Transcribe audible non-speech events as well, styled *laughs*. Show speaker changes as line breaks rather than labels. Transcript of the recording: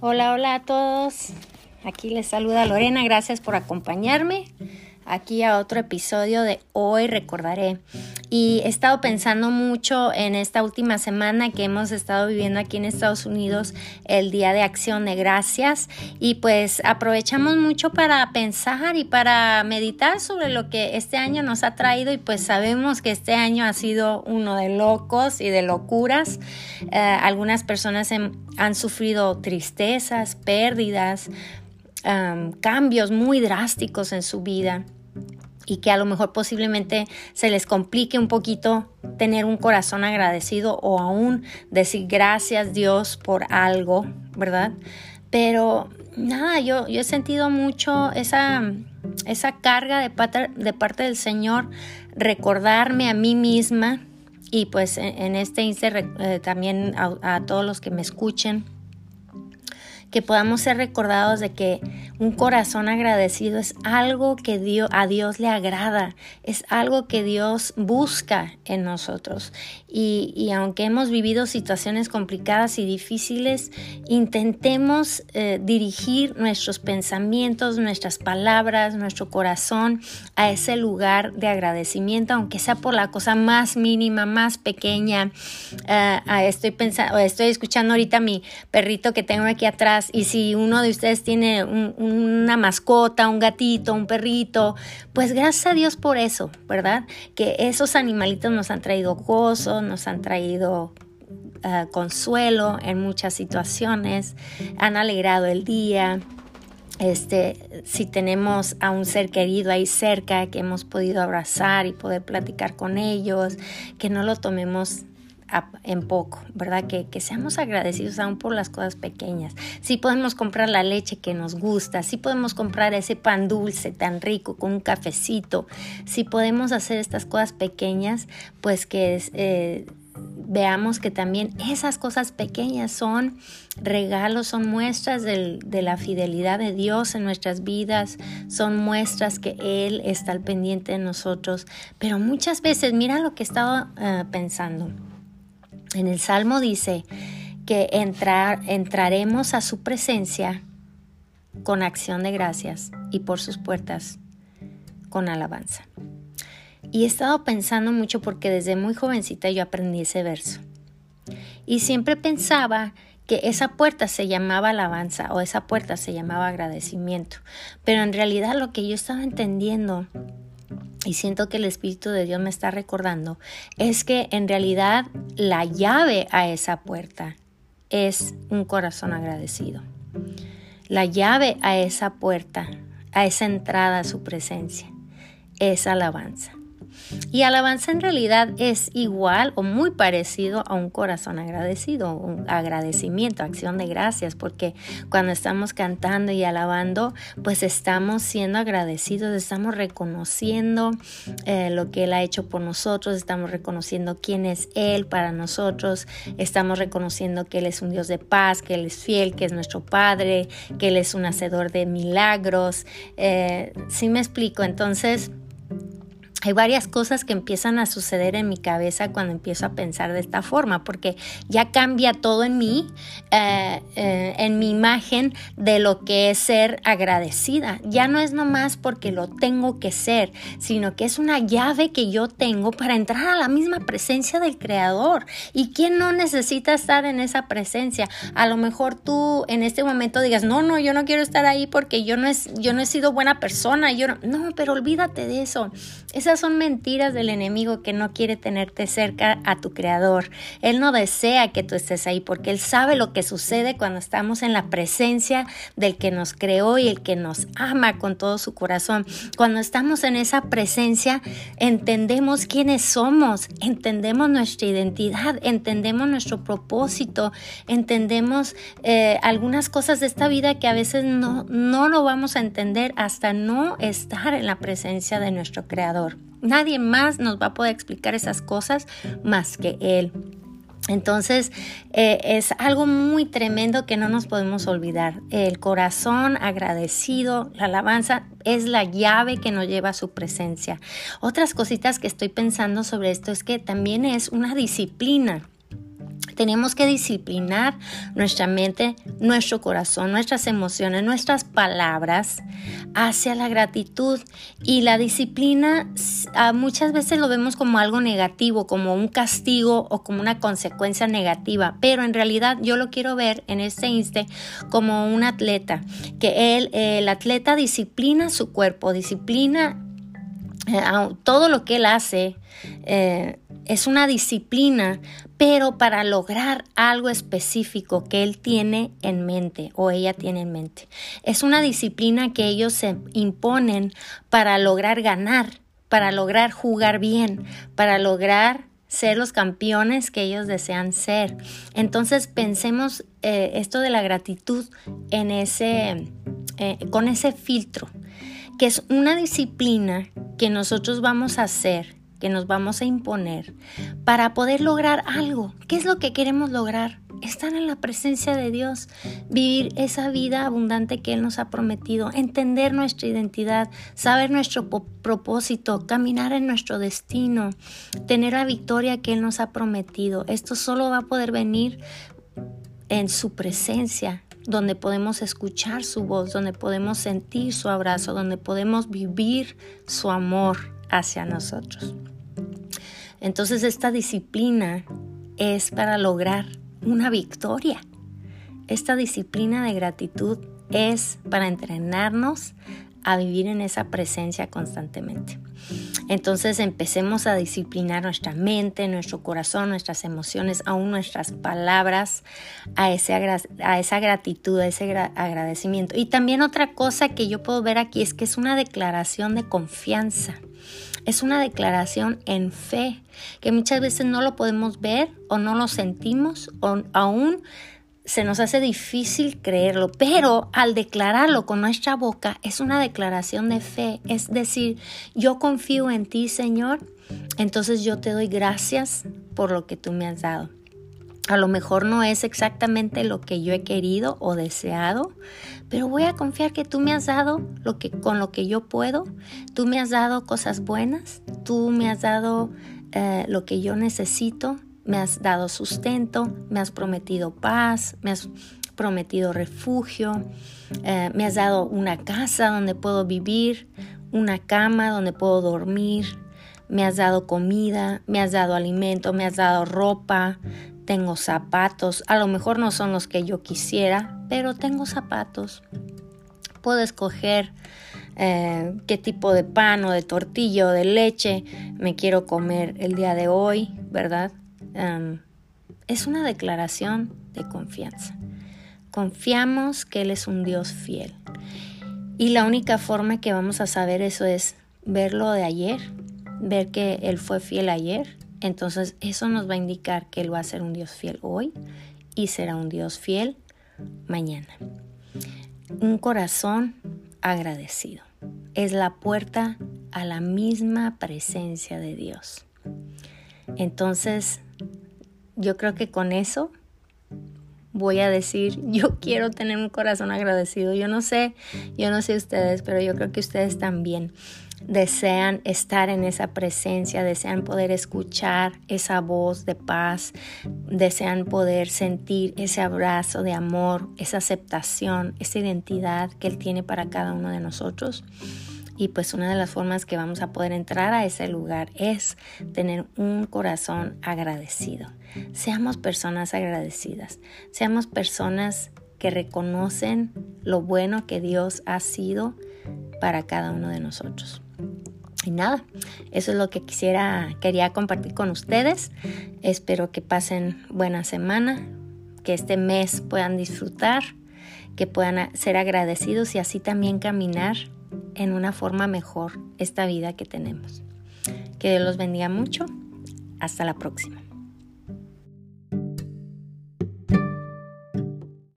Hola, hola a todos. Aquí les saluda Lorena, gracias por acompañarme aquí a otro episodio de Hoy Recordaré. Y he estado pensando mucho en esta última semana que hemos estado viviendo aquí en Estados Unidos el Día de Acción de Gracias. Y pues aprovechamos mucho para pensar y para meditar sobre lo que este año nos ha traído. Y pues sabemos que este año ha sido uno de locos y de locuras. Eh, algunas personas han sufrido tristezas, pérdidas, cambios muy drásticos en su vida y que a lo mejor posiblemente se les complique un poquito tener un corazón agradecido o aún decir gracias Dios por algo, ¿verdad? Pero nada, yo, yo he sentido mucho esa, esa carga de, de parte del Señor, recordarme a mí misma y pues en, este instante eh, también a todos los que me escuchen que podamos ser recordados de que un corazón agradecido es algo que Dios, a Dios le agrada, es algo que Dios busca en nosotros. Y, aunque hemos vivido situaciones complicadas y difíciles, intentemos eh, dirigir nuestros pensamientos, nuestras palabras, nuestro corazón a ese lugar de agradecimiento, aunque sea por la cosa más mínima, más pequeña. Eh, estoy pensando, estoy escuchando ahorita a mi perrito que tengo aquí atrás y si uno de ustedes tiene una mascota, un gatito, un perrito, pues gracias a Dios por eso, ¿verdad? Que esos animalitos nos han traído gozo, nos han traído ah, consuelo en muchas situaciones, han alegrado el día. Este, si tenemos a un ser querido ahí cerca que hemos podido abrazar y poder platicar con ellos, que no lo tomemos en poco, ¿verdad? Que, que, seamos agradecidos aún por las cosas pequeñas. Si podemos comprar la leche que nos gusta, si podemos comprar ese pan dulce tan rico con un cafecito, si podemos hacer estas cosas pequeñas, pues que eh, veamos que también esas cosas pequeñas son regalos, son muestras de la fidelidad de Dios en nuestras vidas, son muestras que Él está al pendiente de nosotros. Pero muchas veces, mira lo que he estado eh, pensando en el Salmo dice que entrar, entraremos a su presencia con acción de gracias y por sus puertas con alabanza. Y he estado pensando mucho porque desde muy jovencita yo aprendí ese verso. Y siempre pensaba que esa puerta se llamaba alabanza o esa puerta se llamaba agradecimiento. Pero en realidad lo que yo estaba entendiendo y siento que el Espíritu de Dios me está recordando, es que en realidad la llave a esa puerta es un corazón agradecido. La llave a esa puerta, a esa entrada a su presencia, es alabanza. Y alabanza en realidad es igual o muy parecido a un corazón agradecido, un agradecimiento, acción de gracias, porque cuando estamos cantando y alabando, pues estamos siendo agradecidos, estamos reconociendo eh, lo que Él ha hecho por nosotros, estamos reconociendo quién es Él para nosotros, estamos reconociendo que Él es un Dios de paz, que Él es fiel, que es nuestro Padre, que Él es un hacedor de milagros. Eh, ¿Sí me explico? Entonces, hay varias cosas que empiezan a suceder en mi cabeza cuando empiezo a pensar de esta forma, porque ya cambia todo en mí, eh, eh, en mi imagen de lo que es ser agradecida. Ya no es nomás porque lo tengo que ser, sino que es una llave que yo tengo para entrar a la misma presencia del Creador. ¿Y quién no necesita estar en esa presencia? A lo mejor tú en este momento digas, no, no, yo no quiero estar ahí porque yo no, es, yo no he sido buena persona. Yo no, no pero olvídate de eso. Esas son mentiras del enemigo que no quiere tenerte cerca a tu creador. Él no desea que tú estés ahí porque él sabe lo que sucede cuando estamos en la presencia del que nos creó y el que nos ama con todo su corazón. Cuando estamos en esa presencia, entendemos quiénes somos, entendemos nuestra identidad, entendemos nuestro propósito, entendemos eh, algunas cosas de esta vida que a veces no, no lo vamos a entender hasta no estar en la presencia de nuestro creador. Nadie más nos va a poder explicar esas cosas más que Él. Entonces eh, es algo muy tremendo que no nos podemos olvidar. El corazón agradecido, la alabanza es la llave que nos lleva a su presencia. Otras cositas que estoy pensando sobre esto es que también es una disciplina Tenemos que disciplinar nuestra mente, nuestro corazón, nuestras emociones, nuestras palabras hacia la gratitud. Y la disciplina muchas veces lo vemos como algo negativo, como un castigo o como una consecuencia negativa. Pero en realidad yo lo quiero ver en este instante como un atleta, que él, el atleta disciplina su cuerpo, disciplina eh, todo lo que él hace. Eh, es una disciplina, pero para lograr algo específico que él tiene en mente o ella tiene en mente. Es una disciplina que ellos se imponen para lograr ganar, para lograr jugar bien, para lograr ser los campeones que ellos desean ser. Entonces pensemos eh, esto de la gratitud en ese, eh, con ese filtro, que es una disciplina que nosotros vamos a hacer que nos vamos a imponer para poder lograr algo. ¿Qué es lo que queremos lograr? Estar en la presencia de Dios, vivir esa vida abundante que Él nos ha prometido, entender nuestra identidad, saber nuestro propósito, caminar en nuestro destino, tener la victoria que Él nos ha prometido. Esto solo va a poder venir en su presencia, donde podemos escuchar su voz, donde podemos sentir su abrazo, donde podemos vivir su amor hacia nosotros. Entonces esta disciplina es para lograr una victoria. Esta disciplina de gratitud es para entrenarnos a vivir en esa presencia constantemente. Entonces empecemos a disciplinar nuestra mente, nuestro corazón, nuestras emociones, aún nuestras palabras, a, a esa gratitud, a ese agradecimiento. Y también otra cosa que yo puedo ver aquí es que es una declaración de confianza. Es una declaración en fe, que muchas veces no lo podemos ver o no lo sentimos o aún se nos hace difícil creerlo, pero al declararlo con nuestra boca es una declaración de fe, es decir, yo confío en ti, Señor, entonces yo te doy gracias por lo que tú me has dado. A lo mejor no es exactamente lo que yo he querido o deseado, pero voy a confiar que tú me has dado lo que con lo que yo puedo. Tú me has dado cosas buenas, tú me has dado eh, lo que yo necesito, me has dado sustento, me has prometido paz, me has prometido refugio, eh, me has dado una casa donde puedo vivir, una cama donde puedo dormir, me has dado comida, me has dado alimento, me has dado ropa, tengo zapatos, a lo mejor no son los que yo quisiera, pero tengo zapatos. Puedo escoger eh, qué tipo de pan o de tortilla o de leche me quiero comer el día de hoy, ¿verdad? Es una declaración de confianza. Confiamos que Él es un Dios fiel. Y la única forma que vamos a saber eso es verlo de ayer, ver que Él fue fiel ayer. Entonces eso nos va a indicar que Él va a ser un Dios fiel hoy y será un Dios fiel mañana. Un corazón agradecido es la puerta a la misma presencia de Dios. Entonces, yo creo que con eso voy a decir, *laughs* yo quiero tener un corazón agradecido. Yo no sé, yo no sé ustedes, pero yo creo que ustedes también desean estar en esa presencia, desean poder escuchar esa voz de paz, desean poder sentir ese abrazo de amor, esa aceptación, esa identidad que Él tiene para cada uno de nosotros. Y pues una de las formas que vamos a poder entrar a ese lugar es tener un corazón agradecido. Seamos personas agradecidas, seamos personas que reconocen lo bueno que Dios ha sido para cada uno de nosotros. Y nada, eso es lo que quisiera, quería compartir con ustedes. Espero que pasen buena semana, que este mes puedan disfrutar, que puedan ser agradecidos y así también caminar en una forma mejor esta vida que tenemos. Que Dios los bendiga mucho. Hasta la próxima.